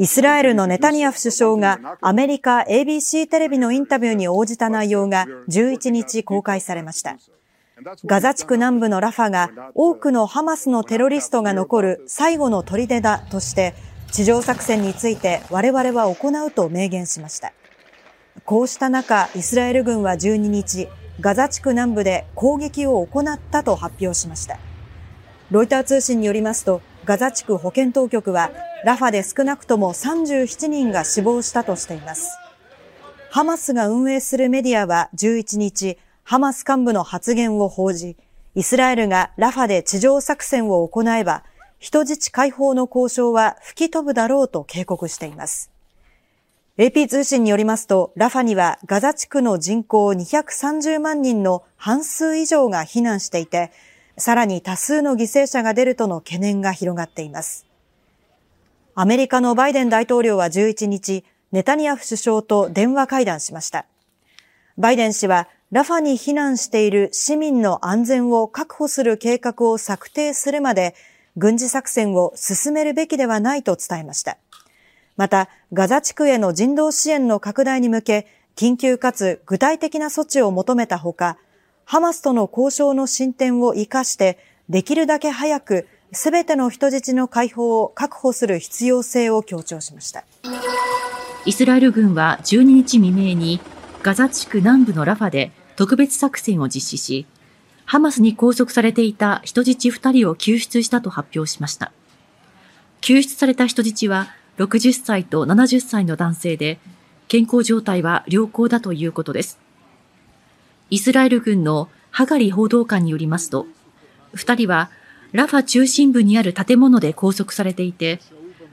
イスラエルのネタニヤフ首相がアメリカ ABC テレビのインタビューに応じた内容が11日公開されました。ガザ地区南部のラファが多くのハマスのテロリストが残る最後の砦だとして地上作戦について我々は行うと明言しました。こうした中、イスラエル軍は12日、ガザ地区南部で攻撃を行ったと発表しました。ロイター通信によりますと、ガザ地区保健当局は、ラファで少なくとも37人が死亡したとしています。ハマスが運営するメディアは11日、ハマス幹部の発言を報じ、イスラエルがラファで地上作戦を行えば、人質解放の交渉は吹き飛ぶだろうと警告しています。AP 通信によりますと、ラファにはガザ地区の人口230万人の半数以上が避難していて、さらに多数の犠牲者が出るとの懸念が広がっています。アメリカのバイデン大統領は11日、ネタニヤフ首相と電話会談しました。バイデン氏は、ラファに避難している市民の安全を確保する計画を策定するまで、軍事作戦を進めるべきではないと伝えました。また、ガザ地区への人道支援の拡大に向け、緊急かつ具体的な措置を求めたほか、ハマスとの交渉の進展を活かして、できるだけ早くすべての人質の解放を確保する必要性を強調しました。イスラエル軍は12日未明にガザ地区南部のラファで特別作戦を実施し、ハマスに拘束されていた人質2人を救出したと発表しました。救出された人質は60歳と70歳の男性で、健康状態は良好だということです。イスラエル軍のハガリ報道官によりますと、二人はラファ中心部にある建物で拘束されていて、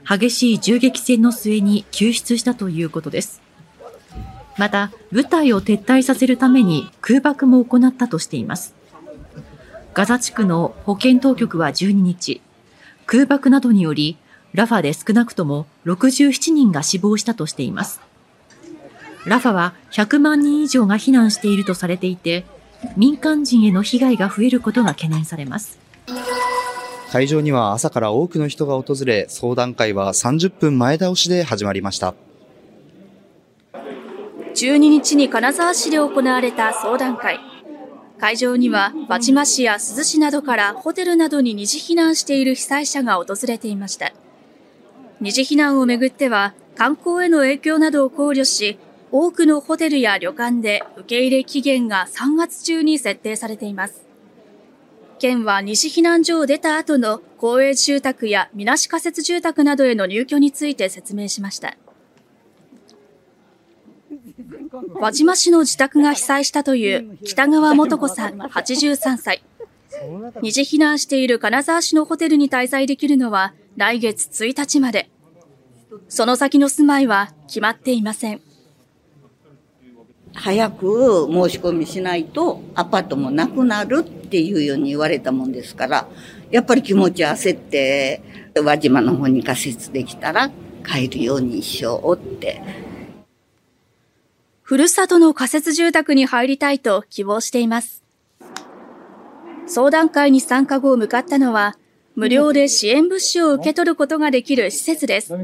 激しい銃撃戦の末に救出したということです。また、部隊を撤退させるために空爆も行ったとしています。ガザ地区の保健当局は12日、空爆などにより、ラファで少なくとも67人が死亡したとしています。ラファは100万人以上が避難しているとされていて、民間人への被害が増えることが懸念されます。会場には朝から多くの人が訪れ、相談会は30分前倒しで始まりました。12日に金沢市で行われた相談会。会場には、輪島市や珠洲市などからホテルなどに二次避難している被災者が訪れていました。二次避難をめぐっては、観光への影響などを考慮し、多くのホテルや旅館で受け入れ期限が3月中に設定されています。県は西避難所を出た後の公営住宅やみなし仮設住宅などへの入居について説明しました。輪島市の自宅が被災したという北川元子さん83歳。二次避難している金沢市のホテルに滞在できるのは来月1日まで。その先の住まいは決まっていません。早く申し込みしないとアパートもなくなるっていうように言われたもんですから、やっぱり気持ち焦って、輪島の方に仮設できたら帰るようにしようって。ふるさとの仮設住宅に入りたいと希望しています。相談会に参加後向かったのは、無料で支援物資を受け取ることができる施設です。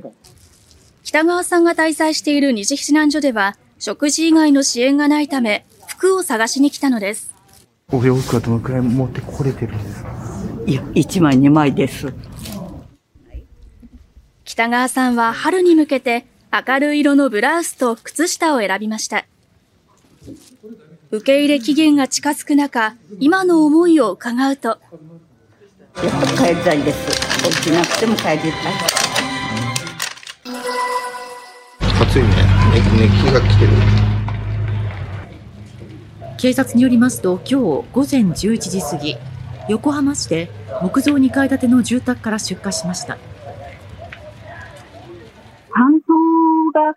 北川さんが滞在している二次避難所では、食事以外の支援がないため、服を探しに来たのです。お洋服はどのくらい持ってこれてるんですか？いや、1枚2枚です。北川さんは春に向けて明るい色のブラウスと靴下を選びました。受け入れ期限が近づく中、今の思いを伺うと。やっぱ帰りたいです。起きなくても帰りたい熱気が来てる。警察によりますと今日午前11時過ぎ横浜市で木造2階建ての住宅から出火しました。搬送が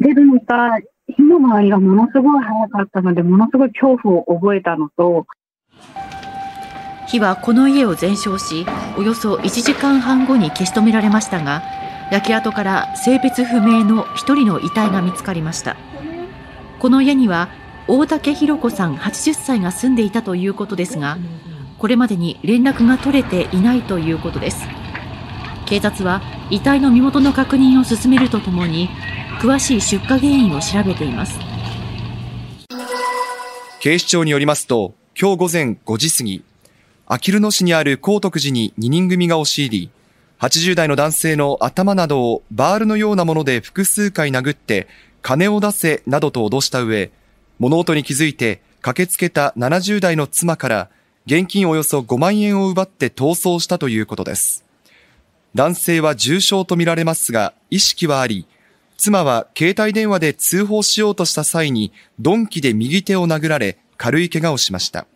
出るのか火の回りがものすごい早かったのでものすごい恐怖を覚えたのと火はこの家を全焼しおよそ1時間半後に消し止められましたが焼け跡から性別不明の1人の遺体が見つかりましたこの家には大竹弘子さん80歳が住んでいたということですがこれまでに連絡が取れていないということです警察は遺体の身元の確認を進めるとともに、詳しい出火原因を調べています。警視庁によりますと、今日午前5時過ぎ、あきる野市にある高徳寺に2人組が押し入り、80代の男性の頭などをバールのようなもので複数回殴って、金を出せなどと脅した上、物音に気づいて駆けつけた70代の妻から現金およそ5万円を奪って逃走したということです。男性は重傷とみられますが、意識はあり、妻は携帯電話で通報しようとした際に、鈍器で右手を殴られ、軽い怪我をしました。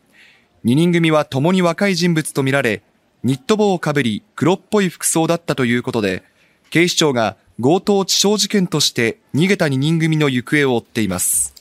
2人組は共に若い人物とみられ、ニット帽をかぶり黒っぽい服装だったということで、警視庁が強盗致傷事件として逃げた2人組の行方を追っています。